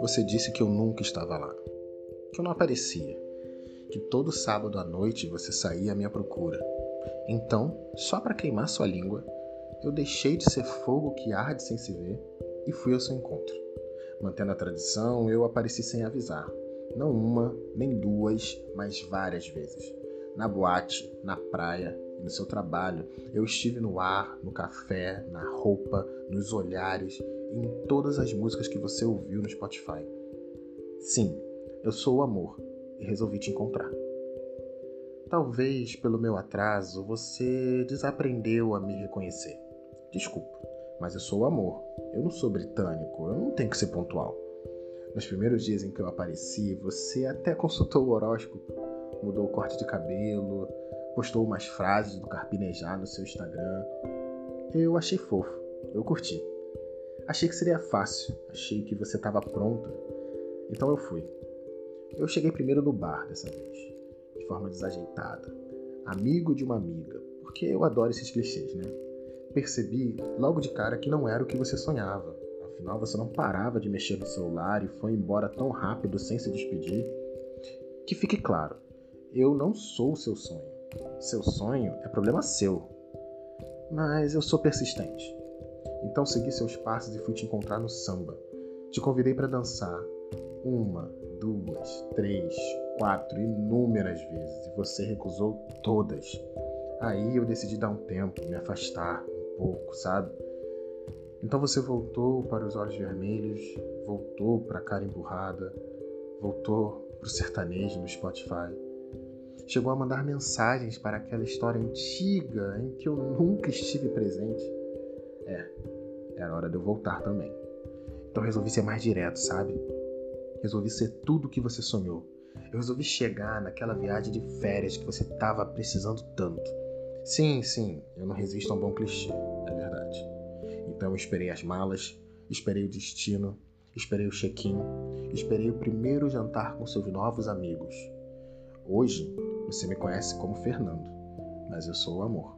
Você disse que eu nunca estava lá, que eu não aparecia, que todo sábado à noite você saía à minha procura. Então, só para queimar sua língua, eu deixei de ser fogo que arde sem se ver e fui ao seu encontro. Mantendo a tradição, eu apareci sem avisar. Não uma, nem duas, mas várias vezes. Na boate, na praia no seu trabalho, eu estive no ar, no café, na roupa, nos olhares em todas as músicas que você ouviu no Spotify. Sim, eu sou o amor e resolvi te encontrar. Talvez pelo meu atraso você desaprendeu a me reconhecer. Desculpa, mas eu sou o amor. Eu não sou britânico, eu não tenho que ser pontual. Nos primeiros dias em que eu apareci, você até consultou o horóscopo, mudou o corte de cabelo, postou umas frases do Carpinejar no seu Instagram. Eu achei fofo, eu curti. Achei que seria fácil, achei que você estava pronta. Então eu fui. Eu cheguei primeiro no bar dessa vez, de forma desajeitada, amigo de uma amiga, porque eu adoro esses clichês, né? Percebi logo de cara que não era o que você sonhava. Afinal, você não parava de mexer no celular e foi embora tão rápido sem se despedir. Que fique claro, eu não sou o seu sonho. Seu sonho é problema seu. Mas eu sou persistente. Então segui seus passos e fui te encontrar no samba. Te convidei para dançar. Uma, duas, três, quatro, inúmeras vezes. E você recusou todas. Aí eu decidi dar um tempo, me afastar um pouco, sabe? Então você voltou para os olhos vermelhos, voltou para a cara emburrada, voltou para o sertanejo no Spotify. Chegou a mandar mensagens para aquela história antiga em que eu nunca estive presente. É, era hora de eu voltar também. Então resolvi ser mais direto, sabe? Resolvi ser tudo o que você sonhou. Eu resolvi chegar naquela viagem de férias que você estava precisando tanto. Sim, sim, eu não resisto a um bom clichê, é verdade. Então eu esperei as malas, esperei o destino, esperei o check-in, esperei o primeiro jantar com seus novos amigos. Hoje você me conhece como Fernando, mas eu sou o amor.